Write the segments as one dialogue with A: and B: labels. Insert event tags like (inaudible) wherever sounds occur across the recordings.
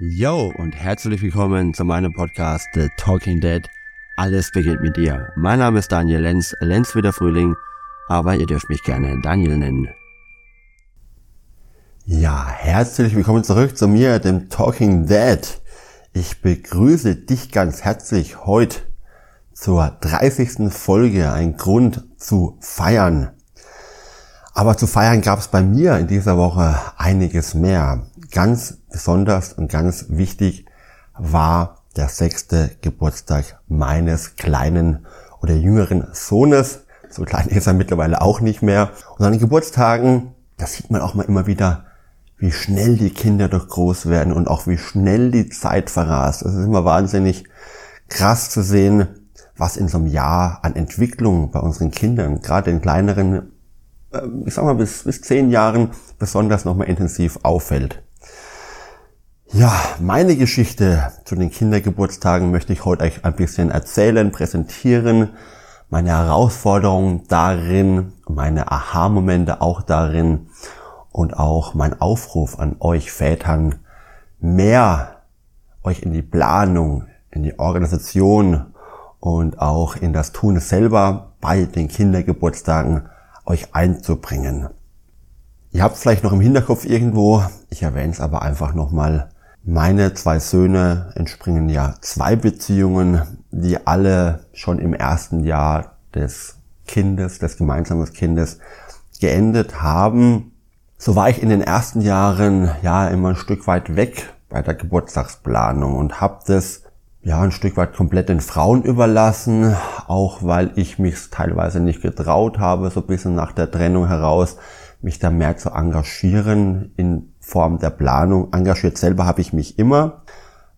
A: Yo und herzlich willkommen zu meinem Podcast The Talking Dead. Alles beginnt mit dir. Mein Name ist Daniel Lenz, Lenz wie der Frühling, aber ihr dürft mich gerne Daniel nennen. Ja, herzlich willkommen zurück zu mir, dem Talking Dead. Ich begrüße dich ganz herzlich heute zur 30. Folge, ein Grund zu feiern. Aber zu feiern gab es bei mir in dieser Woche einiges mehr. Ganz besonders und ganz wichtig war der sechste Geburtstag meines kleinen oder jüngeren Sohnes. So klein ist er mittlerweile auch nicht mehr. Und an den Geburtstagen, da sieht man auch mal immer wieder, wie schnell die Kinder doch groß werden und auch wie schnell die Zeit verrast. Es ist immer wahnsinnig krass zu sehen, was in so einem Jahr an Entwicklung bei unseren Kindern, gerade in kleineren, äh, ich sag mal bis, bis zehn Jahren, besonders nochmal intensiv auffällt. Ja, meine Geschichte zu den Kindergeburtstagen möchte ich heute euch ein bisschen erzählen, präsentieren, meine Herausforderungen darin, meine Aha-Momente auch darin und auch mein Aufruf an euch Vätern, mehr euch in die Planung, in die Organisation und auch in das Tun selber bei den Kindergeburtstagen euch einzubringen. Ihr habt vielleicht noch im Hinterkopf irgendwo, ich erwähne es aber einfach nochmal, meine zwei Söhne entspringen ja zwei Beziehungen, die alle schon im ersten Jahr des Kindes, des gemeinsamen Kindes geendet haben. So war ich in den ersten Jahren ja immer ein Stück weit weg bei der Geburtstagsplanung und habe das ja ein Stück weit komplett den Frauen überlassen, auch weil ich mich teilweise nicht getraut habe, so ein bisschen nach der Trennung heraus, mich da mehr zu engagieren in Form der Planung. Engagiert selber habe ich mich immer,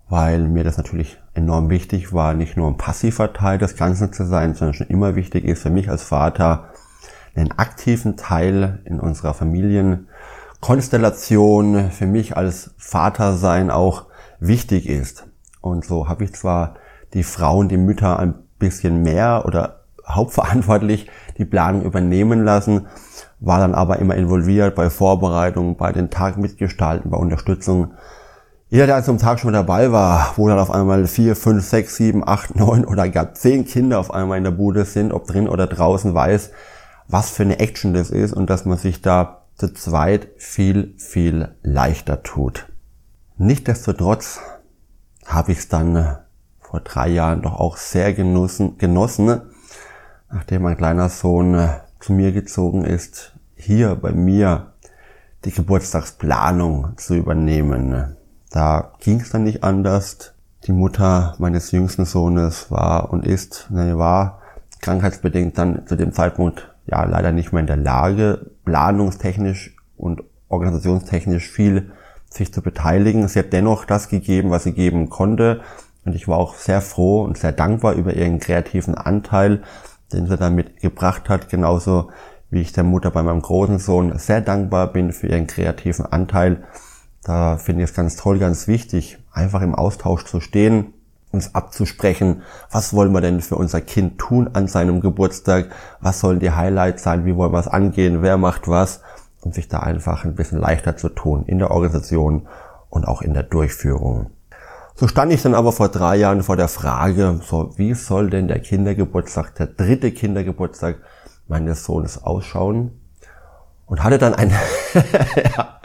A: weil mir das natürlich enorm wichtig war, nicht nur ein passiver Teil des Ganzen zu sein, sondern schon immer wichtig ist für mich als Vater, einen aktiven Teil in unserer Familienkonstellation, für mich als Vater sein auch wichtig ist. Und so habe ich zwar die Frauen, die Mütter ein bisschen mehr oder hauptverantwortlich die Planung übernehmen lassen, war dann aber immer involviert bei Vorbereitungen, bei den Tag mitgestalten, bei Unterstützung. Jeder, der also am Tag schon dabei war, wo dann auf einmal vier, fünf, sechs, sieben, acht, (laughs) neun oder gar zehn Kinder auf einmal in der Bude sind, ob drin oder draußen, weiß, was für eine Action das ist und dass man sich da zu zweit viel, viel leichter tut. Nichtsdestotrotz habe ich es dann vor drei Jahren doch auch sehr genossen, genossen nachdem mein kleiner Sohn äh, zu mir gezogen ist, hier bei mir die Geburtstagsplanung zu übernehmen. Da ging es dann nicht anders. Die Mutter meines jüngsten Sohnes war und ist, ne, war krankheitsbedingt dann zu dem Zeitpunkt ja leider nicht mehr in der Lage, planungstechnisch und organisationstechnisch viel sich zu beteiligen. Sie hat dennoch das gegeben, was sie geben konnte. Und ich war auch sehr froh und sehr dankbar über ihren kreativen Anteil, den sie damit gebracht hat, genauso wie ich der Mutter bei meinem großen Sohn sehr dankbar bin für ihren kreativen Anteil. Da finde ich es ganz toll, ganz wichtig, einfach im Austausch zu stehen, uns abzusprechen, was wollen wir denn für unser Kind tun an seinem Geburtstag, was sollen die Highlights sein, wie wollen wir es angehen, wer macht was, um sich da einfach ein bisschen leichter zu tun in der Organisation und auch in der Durchführung. So stand ich dann aber vor drei Jahren vor der Frage, so wie soll denn der Kindergeburtstag, der dritte Kindergeburtstag meines Sohnes ausschauen? Und hatte dann ein (laughs) ja,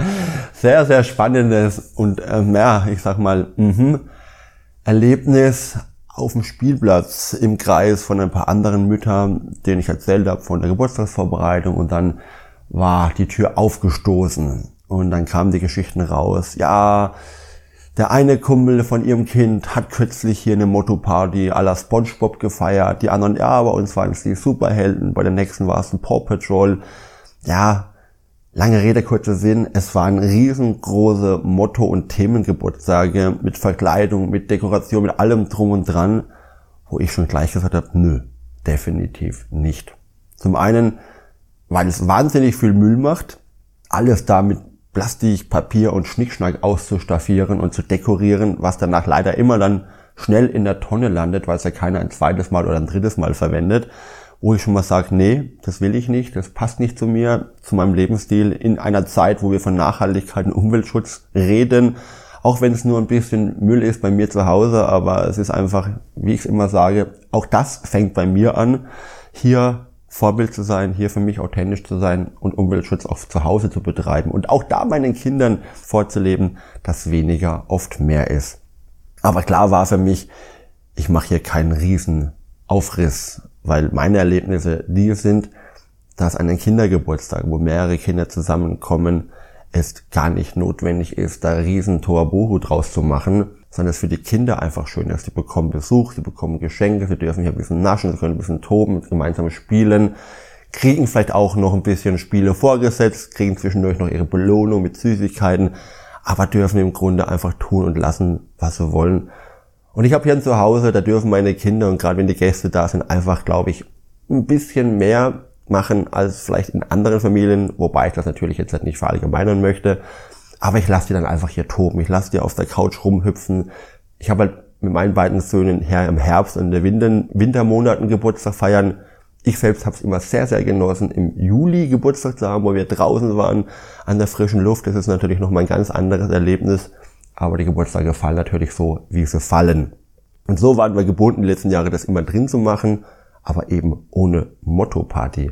A: sehr, sehr spannendes und ähm, ja, ich sag mal, mh, Erlebnis auf dem Spielplatz im Kreis von ein paar anderen Müttern, denen ich erzählt habe von der Geburtstagsvorbereitung und dann war die Tür aufgestoßen und dann kamen die Geschichten raus. Ja, der eine Kumpel von ihrem Kind hat kürzlich hier eine Motto-Party à la Spongebob gefeiert. Die anderen, ja, bei uns waren es die Superhelden. Bei der nächsten war es ein Paw Patrol. Ja, lange Rede, kurzer Sinn. Es waren riesengroße Motto- und Themengeburtstage mit Verkleidung, mit Dekoration, mit allem drum und dran, wo ich schon gleich gesagt habe, nö, definitiv nicht. Zum einen, weil es wahnsinnig viel Müll macht. Alles damit Plastik, Papier und Schnickschnack auszustaffieren und zu dekorieren, was danach leider immer dann schnell in der Tonne landet, weil es ja keiner ein zweites Mal oder ein drittes Mal verwendet, wo ich schon mal sage, nee, das will ich nicht, das passt nicht zu mir, zu meinem Lebensstil in einer Zeit, wo wir von Nachhaltigkeit und Umweltschutz reden, auch wenn es nur ein bisschen Müll ist bei mir zu Hause, aber es ist einfach, wie ich es immer sage, auch das fängt bei mir an, hier Vorbild zu sein, hier für mich authentisch zu sein und Umweltschutz auch zu Hause zu betreiben und auch da meinen Kindern vorzuleben, dass weniger oft mehr ist. Aber klar war für mich, ich mache hier keinen riesen Aufriss, weil meine Erlebnisse die sind, dass an einem Kindergeburtstag, wo mehrere Kinder zusammenkommen, es gar nicht notwendig ist, da riesen Toabohu draus zu machen, sondern es für die Kinder einfach schön ist. Sie bekommen Besuch, sie bekommen Geschenke, sie dürfen hier ein bisschen naschen, sie können ein bisschen toben, gemeinsam spielen, kriegen vielleicht auch noch ein bisschen Spiele vorgesetzt, kriegen zwischendurch noch ihre Belohnung mit Süßigkeiten, aber dürfen im Grunde einfach tun und lassen, was sie wollen. Und ich habe hier zu Hause, da dürfen meine Kinder und gerade wenn die Gäste da sind, einfach, glaube ich, ein bisschen mehr machen als vielleicht in anderen Familien, wobei ich das natürlich jetzt nicht verallgemeinern möchte. Aber ich lasse die dann einfach hier toben. Ich lasse die auf der Couch rumhüpfen. Ich habe halt mit meinen beiden Söhnen her im Herbst und in den Winter, Wintermonaten Geburtstag feiern. Ich selbst habe es immer sehr, sehr genossen, im Juli Geburtstag zu haben, wo wir draußen waren, an der frischen Luft. Das ist natürlich nochmal ein ganz anderes Erlebnis. Aber die Geburtstage fallen natürlich so, wie sie fallen. Und so waren wir gebunden, die letzten Jahre das immer drin zu machen, aber eben ohne Motto-Party.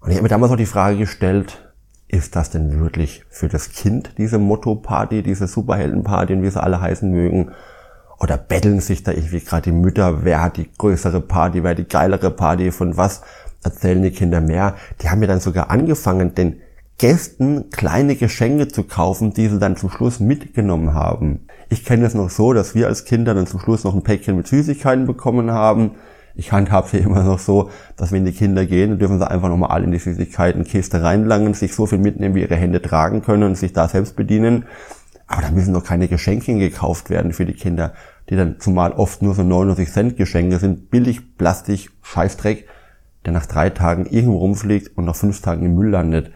A: Und ich habe mir damals auch die Frage gestellt, ist das denn wirklich für das Kind, diese Motto-Party, diese Superhelden-Party und wie sie alle heißen mögen? Oder betteln sich da irgendwie gerade die Mütter, wer hat die größere Party, wer hat die geilere Party, von was erzählen die Kinder mehr? Die haben ja dann sogar angefangen, den Gästen kleine Geschenke zu kaufen, die sie dann zum Schluss mitgenommen haben. Ich kenne es noch so, dass wir als Kinder dann zum Schluss noch ein Päckchen mit Süßigkeiten bekommen haben ich handhabe sie immer noch so, dass wenn die Kinder gehen, dürfen sie einfach nochmal alle in die Süßigkeitenkiste reinlangen, sich so viel mitnehmen, wie ihre Hände tragen können und sich da selbst bedienen. Aber da müssen doch keine Geschenke gekauft werden für die Kinder, die dann zumal oft nur so 99 Cent Geschenke sind, billig Plastik, Scheißdreck, der nach drei Tagen irgendwo rumfliegt und nach fünf Tagen im Müll landet.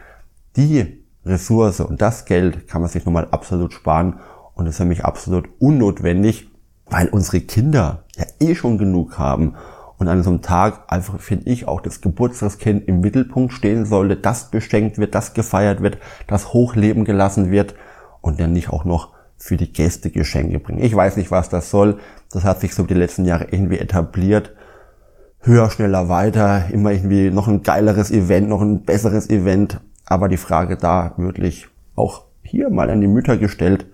A: Die Ressource und das Geld kann man sich nochmal absolut sparen und ist für mich absolut unnotwendig, weil unsere Kinder ja eh schon genug haben und an so einem Tag einfach, finde ich, auch das Geburtstagskind im Mittelpunkt stehen sollte, das beschenkt wird, das gefeiert wird, das hochleben gelassen wird und dann nicht auch noch für die Gäste Geschenke bringen. Ich weiß nicht, was das soll. Das hat sich so die letzten Jahre irgendwie etabliert. Höher, schneller, weiter, immer irgendwie noch ein geileres Event, noch ein besseres Event. Aber die Frage da wirklich auch hier mal an die Mütter gestellt,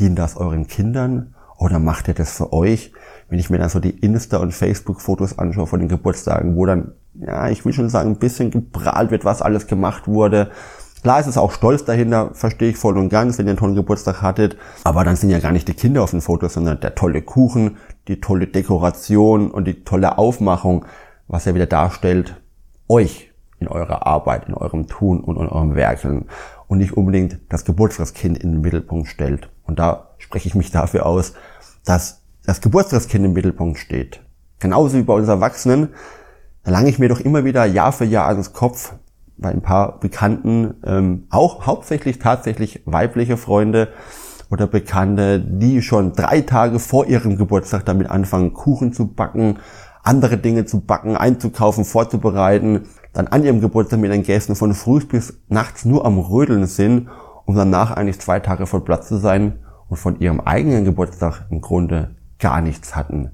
A: dient das euren Kindern oder macht ihr das für euch? Wenn ich mir dann so die Insta- und Facebook-Fotos anschaue von den Geburtstagen, wo dann, ja, ich will schon sagen, ein bisschen geprahlt wird, was alles gemacht wurde. Klar ist es auch Stolz dahinter, verstehe ich voll und ganz, wenn ihr einen tollen Geburtstag hattet. Aber dann sind ja gar nicht die Kinder auf den Fotos, sondern der tolle Kuchen, die tolle Dekoration und die tolle Aufmachung, was ja wieder darstellt, euch in eurer Arbeit, in eurem Tun und in eurem Werkeln und nicht unbedingt das Geburtstagskind in den Mittelpunkt stellt. Und da spreche ich mich dafür aus, dass das Geburtstagskind im Mittelpunkt steht. Genauso wie bei uns Erwachsenen, da lange ich mir doch immer wieder Jahr für Jahr ans Kopf bei ein paar Bekannten, ähm, auch hauptsächlich tatsächlich weibliche Freunde oder Bekannte, die schon drei Tage vor ihrem Geburtstag damit anfangen, Kuchen zu backen, andere Dinge zu backen, einzukaufen, vorzubereiten, dann an ihrem Geburtstag mit den Gästen von früh bis nachts nur am Rödeln sind, um danach eigentlich zwei Tage voll Platz zu sein und von ihrem eigenen Geburtstag im Grunde gar nichts hatten.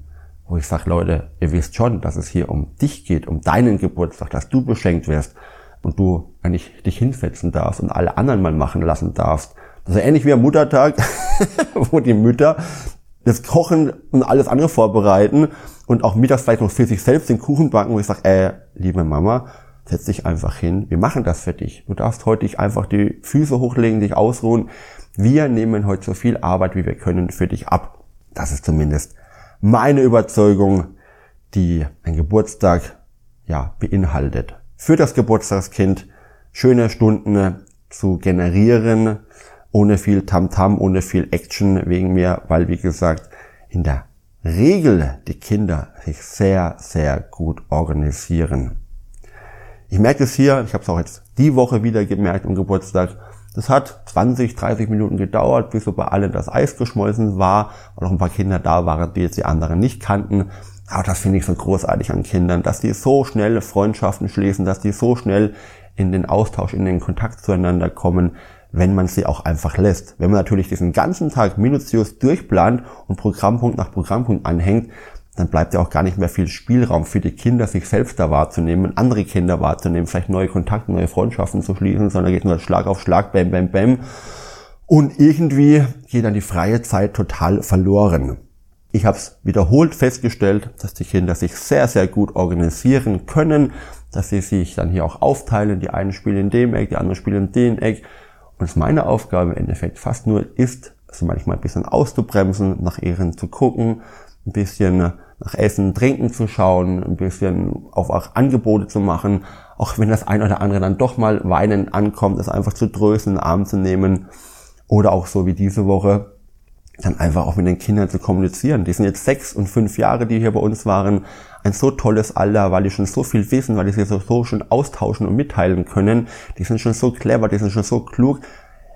A: Wo ich sage, Leute, ihr wisst schon, dass es hier um dich geht, um deinen Geburtstag, dass du beschenkt wirst und du eigentlich dich hinsetzen darfst und alle anderen mal machen lassen darfst. Das ist ähnlich wie am Muttertag, (laughs) wo die Mütter das Kochen und alles andere vorbereiten und auch mittags vielleicht noch für sich selbst den Kuchen backen, wo ich sage, äh, liebe Mama, setz dich einfach hin, wir machen das für dich. Du darfst heute dich einfach die Füße hochlegen, dich ausruhen. Wir nehmen heute so viel Arbeit, wie wir können, für dich ab. Das ist zumindest meine Überzeugung, die ein Geburtstag ja beinhaltet. Für das Geburtstagskind schöne Stunden zu generieren, ohne viel Tamtam, -Tam, ohne viel Action wegen mir, weil wie gesagt, in der Regel die Kinder sich sehr, sehr gut organisieren. Ich merke es hier, ich habe es auch jetzt die Woche wieder gemerkt am Geburtstag, das hat 20, 30 Minuten gedauert, bis so bei allen das Eis geschmolzen war, weil noch ein paar Kinder da waren, die jetzt die anderen nicht kannten. Aber das finde ich so großartig an Kindern, dass die so schnell Freundschaften schließen, dass die so schnell in den Austausch, in den Kontakt zueinander kommen, wenn man sie auch einfach lässt. Wenn man natürlich diesen ganzen Tag minutiös durchplant und Programmpunkt nach Programmpunkt anhängt, dann bleibt ja auch gar nicht mehr viel Spielraum für die Kinder, sich selbst da wahrzunehmen, andere Kinder wahrzunehmen, vielleicht neue Kontakte, neue Freundschaften zu schließen, sondern geht nur Schlag auf Schlag, bam, bam, bam. Und irgendwie geht dann die freie Zeit total verloren. Ich habe es wiederholt festgestellt, dass die Kinder sich sehr, sehr gut organisieren können, dass sie sich dann hier auch aufteilen. Die einen spielen in dem Eck, die anderen spielen in dem Eck. Und es meine Aufgabe im Endeffekt fast nur ist, also manchmal ein bisschen auszubremsen, nach ihren zu gucken, ein bisschen nach Essen, Trinken zu schauen, ein bisschen auf auch Angebote zu machen, auch wenn das ein oder andere dann doch mal weinend ankommt, es einfach zu trösten, in den Arm zu nehmen oder auch so wie diese Woche dann einfach auch mit den Kindern zu kommunizieren. Die sind jetzt sechs und fünf Jahre, die hier bei uns waren. Ein so tolles Alter, weil die schon so viel wissen, weil die sich so, so schon austauschen und mitteilen können. Die sind schon so clever, die sind schon so klug.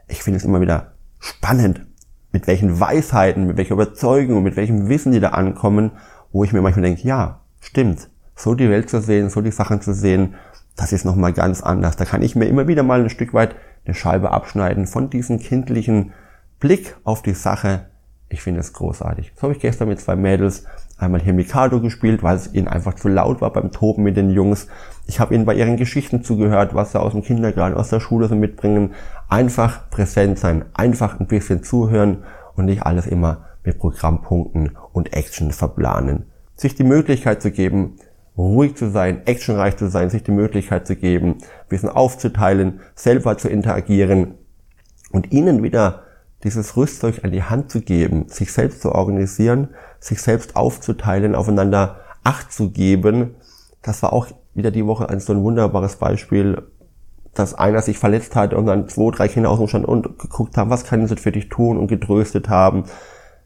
A: Ich finde es immer wieder spannend, mit welchen Weisheiten, mit welcher Überzeugung und mit welchem Wissen die da ankommen, wo ich mir manchmal denke, ja, stimmt, so die Welt zu sehen, so die Sachen zu sehen, das ist nochmal ganz anders. Da kann ich mir immer wieder mal ein Stück weit eine Scheibe abschneiden von diesem kindlichen Blick auf die Sache. Ich finde es großartig. So habe ich gestern mit zwei Mädels einmal hier Mikado gespielt, weil es ihnen einfach zu laut war beim Toben mit den Jungs. Ich habe ihnen bei ihren Geschichten zugehört, was sie aus dem Kindergarten, aus der Schule so mitbringen. Einfach präsent sein, einfach ein bisschen zuhören und nicht alles immer mit Programmpunkten und Action verplanen. Sich die Möglichkeit zu geben, ruhig zu sein, actionreich zu sein, sich die Möglichkeit zu geben, Wissen aufzuteilen, selber zu interagieren und ihnen wieder dieses Rüstzeug an die Hand zu geben, sich selbst zu organisieren, sich selbst aufzuteilen, aufeinander Acht zu geben. Das war auch wieder die Woche ein so ein wunderbares Beispiel, dass einer sich verletzt hat und dann zwei, drei Kinder aus dem Stand und geguckt haben, was kann ich für dich tun und getröstet haben.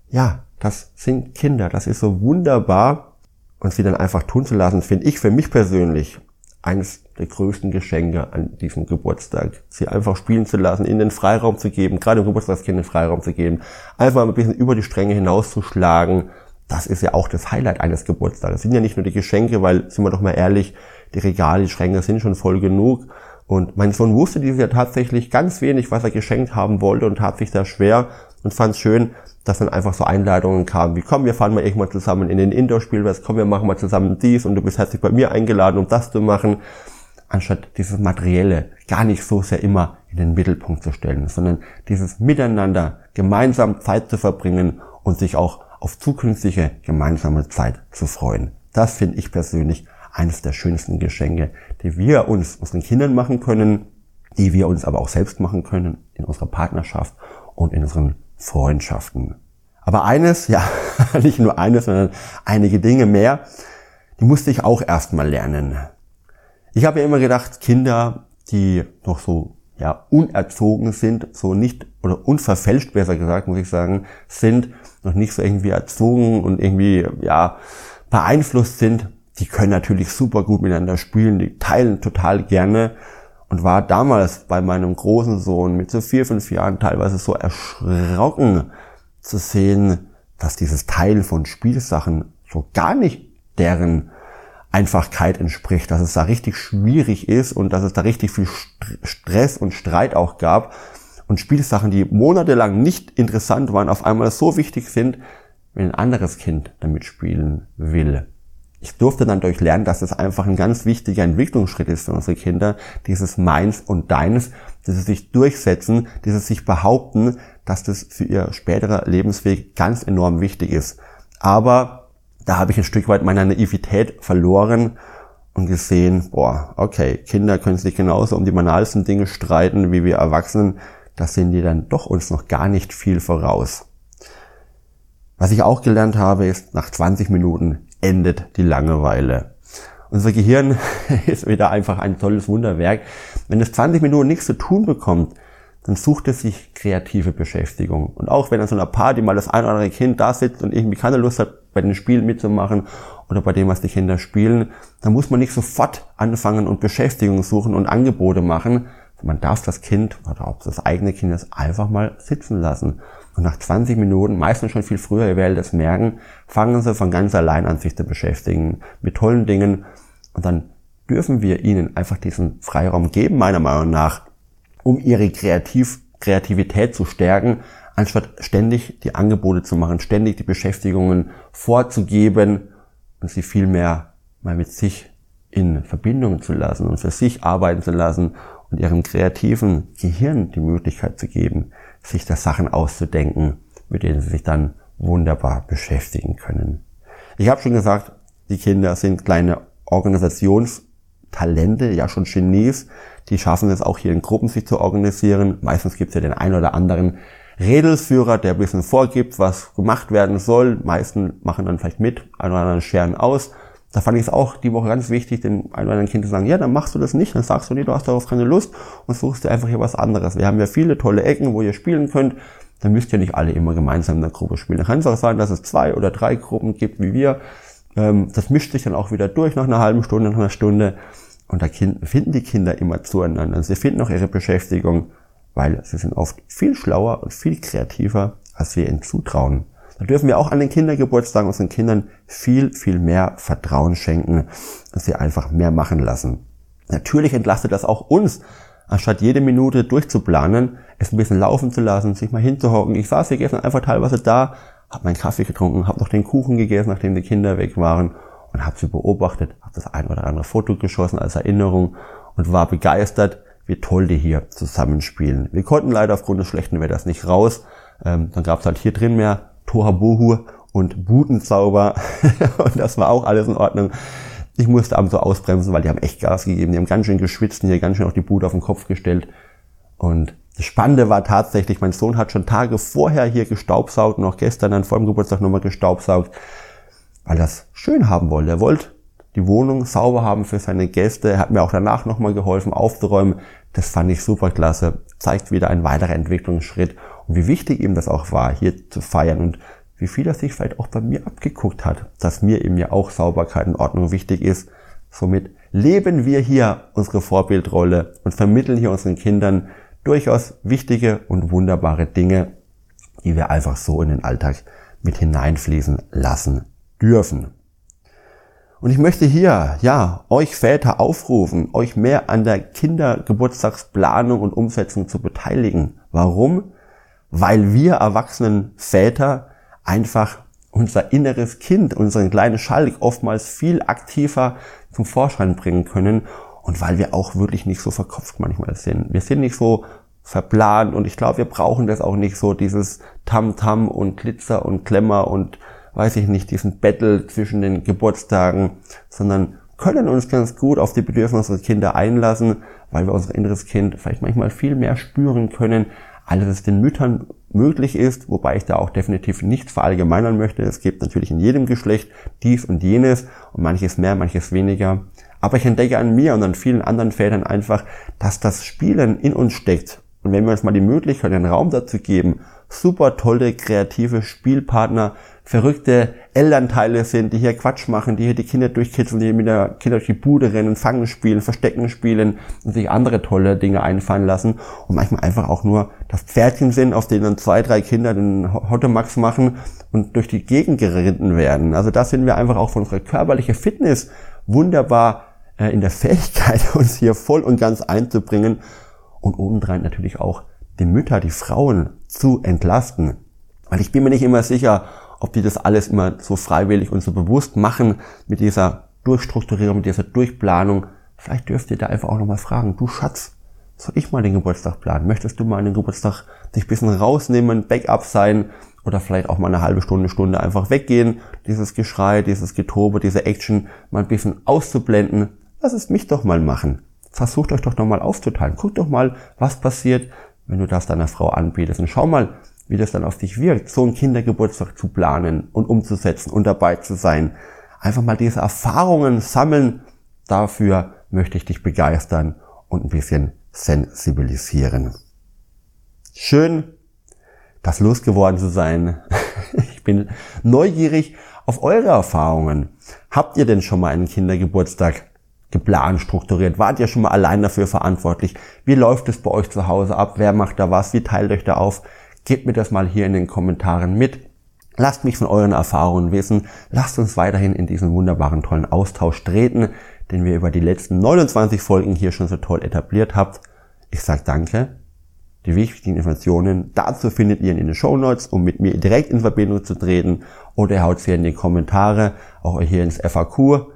A: Ja, das sind Kinder, das ist so wunderbar und sie dann einfach tun zu lassen, finde ich für mich persönlich eines der größten Geschenke an diesem Geburtstag. Sie einfach spielen zu lassen, ihnen den Freiraum zu geben, gerade dem Geburtstagskind den Freiraum zu geben, einfach mal ein bisschen über die Stränge hinauszuschlagen. Das ist ja auch das Highlight eines Geburtstags. Das sind ja nicht nur die Geschenke, weil, sind wir doch mal ehrlich, die Regale, die Schränke sind schon voll genug. Und mein Sohn wusste dieses Jahr tatsächlich ganz wenig, was er geschenkt haben wollte und tat sich da schwer und fand es schön, dass dann einfach so Einladungen kamen, wie komm, wir fahren mal irgendwann zusammen in den Indoor-Spielplatz, komm, wir machen mal zusammen dies und du bist herzlich bei mir eingeladen, um das zu machen, anstatt dieses Materielle gar nicht so sehr immer in den Mittelpunkt zu stellen, sondern dieses Miteinander gemeinsam Zeit zu verbringen und sich auch auf zukünftige gemeinsame Zeit zu freuen. Das finde ich persönlich eines der schönsten Geschenke, die wir uns unseren Kindern machen können, die wir uns aber auch selbst machen können in unserer Partnerschaft und in unseren Freundschaften. Aber eines, ja, (laughs) nicht nur eines, sondern einige Dinge mehr, die musste ich auch erstmal lernen. Ich habe mir immer gedacht, Kinder, die noch so ja, unerzogen sind, so nicht, oder unverfälscht besser gesagt, muss ich sagen, sind, noch nicht so irgendwie erzogen und irgendwie, ja, beeinflusst sind, die können natürlich super gut miteinander spielen, die teilen total gerne und war damals bei meinem großen Sohn mit so vier, fünf Jahren teilweise so erschrocken zu sehen, dass dieses Teilen von Spielsachen so gar nicht deren Einfachkeit entspricht, dass es da richtig schwierig ist und dass es da richtig viel Stress und Streit auch gab und Spielsachen, die monatelang nicht interessant waren, auf einmal so wichtig sind, wenn ein anderes Kind damit spielen will ich durfte dann durchlernen, dass es einfach ein ganz wichtiger Entwicklungsschritt ist für unsere Kinder, dieses Meins und Deins, dieses sich durchsetzen, dieses sich behaupten, dass das für ihr späterer Lebensweg ganz enorm wichtig ist. Aber da habe ich ein Stück weit meiner Naivität verloren und gesehen, boah, okay, Kinder können sich genauso um die banalsten Dinge streiten wie wir Erwachsenen, da sind die dann doch uns noch gar nicht viel voraus. Was ich auch gelernt habe, ist, nach 20 Minuten endet die Langeweile. Unser Gehirn (laughs) ist wieder einfach ein tolles Wunderwerk. Wenn es 20 Minuten nichts zu tun bekommt, dann sucht es sich kreative Beschäftigung. Und auch wenn an so einer Party mal das ein oder andere Kind da sitzt und irgendwie keine Lust hat, bei den Spielen mitzumachen oder bei dem, was die Kinder spielen, dann muss man nicht sofort anfangen und Beschäftigung suchen und Angebote machen. Man darf das Kind oder auch das eigene Kind das einfach mal sitzen lassen und nach 20 Minuten, meistens schon viel früher, ihr werdet es merken, fangen sie von ganz allein an sich zu beschäftigen mit tollen Dingen. Und dann dürfen wir ihnen einfach diesen Freiraum geben, meiner Meinung nach, um ihre kreativ Kreativität zu stärken, anstatt ständig die Angebote zu machen, ständig die Beschäftigungen vorzugeben und sie vielmehr mal mit sich in Verbindung zu lassen und für sich arbeiten zu lassen und ihrem kreativen Gehirn die Möglichkeit zu geben, sich da Sachen auszudenken, mit denen sie sich dann wunderbar beschäftigen können. Ich habe schon gesagt, die Kinder sind kleine Organisationstalente, ja schon Genies. Die schaffen es auch hier in Gruppen sich zu organisieren. Meistens gibt es ja den einen oder anderen Redelsführer, der ein bisschen vorgibt, was gemacht werden soll. Meisten machen dann vielleicht mit, ein oder anderen scheren aus. Da fand ich es auch die Woche ganz wichtig, den ein oder anderen Kind zu sagen, ja, dann machst du das nicht, dann sagst du, nee, du hast darauf keine Lust und suchst dir einfach hier was anderes. Wir haben ja viele tolle Ecken, wo ihr spielen könnt. Dann müsst ihr nicht alle immer gemeinsam in der Gruppe spielen. Dann kann es auch sein, dass es zwei oder drei Gruppen gibt, wie wir. Ähm, das mischt sich dann auch wieder durch nach einer halben Stunde, nach einer Stunde. Und da finden die Kinder immer zueinander. Sie finden auch ihre Beschäftigung, weil sie sind oft viel schlauer und viel kreativer, als wir ihnen zutrauen. Da dürfen wir auch an den Kindergeburtstagen unseren Kindern viel, viel mehr Vertrauen schenken und sie einfach mehr machen lassen. Natürlich entlastet das auch uns, anstatt jede Minute durchzuplanen, es ein bisschen laufen zu lassen, sich mal hinzuhocken. Ich saß hier gestern einfach teilweise da, habe meinen Kaffee getrunken, habe noch den Kuchen gegessen, nachdem die Kinder weg waren und habe sie beobachtet, habe das ein oder andere Foto geschossen als Erinnerung und war begeistert, wie toll die hier zusammenspielen. Wir konnten leider aufgrund des schlechten Wetters nicht raus. Ähm, dann gab es halt hier drin mehr Tohabohu und Butenzauber (laughs) und das war auch alles in Ordnung. Ich musste abends so ausbremsen, weil die haben echt Gas gegeben. Die haben ganz schön geschwitzt und hier ganz schön auf die Bude auf den Kopf gestellt. Und das Spannende war tatsächlich, mein Sohn hat schon Tage vorher hier gestaubsaugt und auch gestern dann vor dem Geburtstag nochmal gestaubsaugt, weil er das schön haben wollte. Er wollte die Wohnung sauber haben für seine Gäste. Er hat mir auch danach nochmal geholfen aufzuräumen. Das fand ich super klasse. Zeigt wieder ein weiterer Entwicklungsschritt und wie wichtig ihm das auch war, hier zu feiern und wie viel er sich vielleicht auch bei mir abgeguckt hat, dass mir eben ja auch Sauberkeit und Ordnung wichtig ist. Somit leben wir hier unsere Vorbildrolle und vermitteln hier unseren Kindern durchaus wichtige und wunderbare Dinge, die wir einfach so in den Alltag mit hineinfließen lassen dürfen. Und ich möchte hier, ja, euch Väter aufrufen, euch mehr an der Kindergeburtstagsplanung und Umsetzung zu beteiligen. Warum? Weil wir erwachsenen Väter einfach unser inneres Kind, unseren kleinen Schalk oftmals viel aktiver zum Vorschein bringen können und weil wir auch wirklich nicht so verkopft manchmal sind. Wir sind nicht so verplant und ich glaube, wir brauchen das auch nicht so, dieses Tam-Tam und Glitzer und Klemmer und weiß ich nicht, diesen Battle zwischen den Geburtstagen, sondern können uns ganz gut auf die Bedürfnisse unserer Kinder einlassen, weil wir unser inneres Kind vielleicht manchmal viel mehr spüren können, als es den Müttern möglich ist, wobei ich da auch definitiv nichts verallgemeinern möchte. Es gibt natürlich in jedem Geschlecht dies und jenes und manches mehr, manches weniger. Aber ich entdecke an mir und an vielen anderen Vätern einfach, dass das Spielen in uns steckt. Und wenn wir uns mal die Möglichkeit, den Raum dazu geben, super tolle, kreative Spielpartner verrückte Elternteile sind, die hier Quatsch machen, die hier die Kinder durchkitzeln, die mit der Kinder durch die Bude rennen, Fangen spielen, Verstecken spielen und sich andere tolle Dinge einfallen lassen und manchmal einfach auch nur das Pferdchen sind, auf denen dann zwei, drei Kinder den Hottemax machen und durch die Gegend geritten werden. Also da sind wir einfach auch von unserer körperlichen Fitness wunderbar äh, in der Fähigkeit, (laughs) uns hier voll und ganz einzubringen und obendrein natürlich auch die Mütter, die Frauen zu entlasten. Weil ich bin mir nicht immer sicher, ob die das alles immer so freiwillig und so bewusst machen mit dieser Durchstrukturierung, mit dieser Durchplanung. Vielleicht dürft ihr da einfach auch nochmal fragen, du Schatz, soll ich mal den Geburtstag planen? Möchtest du mal den Geburtstag dich ein bisschen rausnehmen, Backup sein oder vielleicht auch mal eine halbe Stunde, Stunde einfach weggehen, dieses Geschrei, dieses Getobe, diese Action mal ein bisschen auszublenden. Lass es mich doch mal machen. Versucht euch doch nochmal aufzuteilen. Guckt doch mal, was passiert, wenn du das deiner Frau anbietest. Und schau mal, wie das dann auf dich wirkt, so einen Kindergeburtstag zu planen und umzusetzen und dabei zu sein. Einfach mal diese Erfahrungen sammeln. Dafür möchte ich dich begeistern und ein bisschen sensibilisieren. Schön, das losgeworden zu sein. (laughs) Ich bin neugierig auf eure Erfahrungen. Habt ihr denn schon mal einen Kindergeburtstag geplant, strukturiert? Wart ihr schon mal allein dafür verantwortlich? Wie läuft es bei euch zu Hause ab? Wer macht da was? Wie teilt euch da auf? Gebt mir das mal hier in den Kommentaren mit. Lasst mich von euren Erfahrungen wissen. Lasst uns weiterhin in diesen wunderbaren, tollen Austausch treten, den wir über die letzten 29 Folgen hier schon so toll etabliert habt. Ich sage danke. Die wichtigen Informationen dazu findet ihr in den Show Notes, um mit mir direkt in Verbindung zu treten oder ihr haut sie in die Kommentare, auch hier ins FAQ.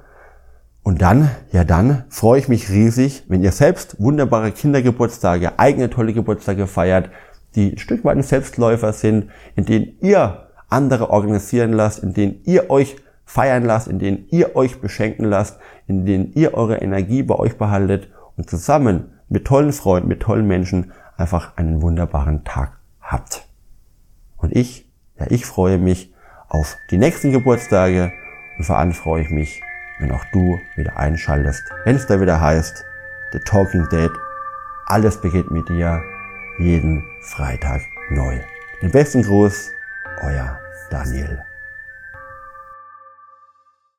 A: Und dann, ja dann, freue ich mich riesig, wenn ihr selbst wunderbare Kindergeburtstage, eigene tolle Geburtstage feiert, die ein Stück weit ein Selbstläufer sind, in denen ihr andere organisieren lasst, in denen ihr euch feiern lasst, in denen ihr euch beschenken lasst, in denen ihr eure Energie bei euch behaltet und zusammen mit tollen Freunden, mit tollen Menschen einfach einen wunderbaren Tag habt. Und ich, ja, ich freue mich auf die nächsten Geburtstage und vor allem freue ich mich, wenn auch du wieder einschaltest, wenn es da wieder heißt, The Talking Dead, alles beginnt mit dir, jeden Freitag neu. Den besten Gruß, euer Daniel.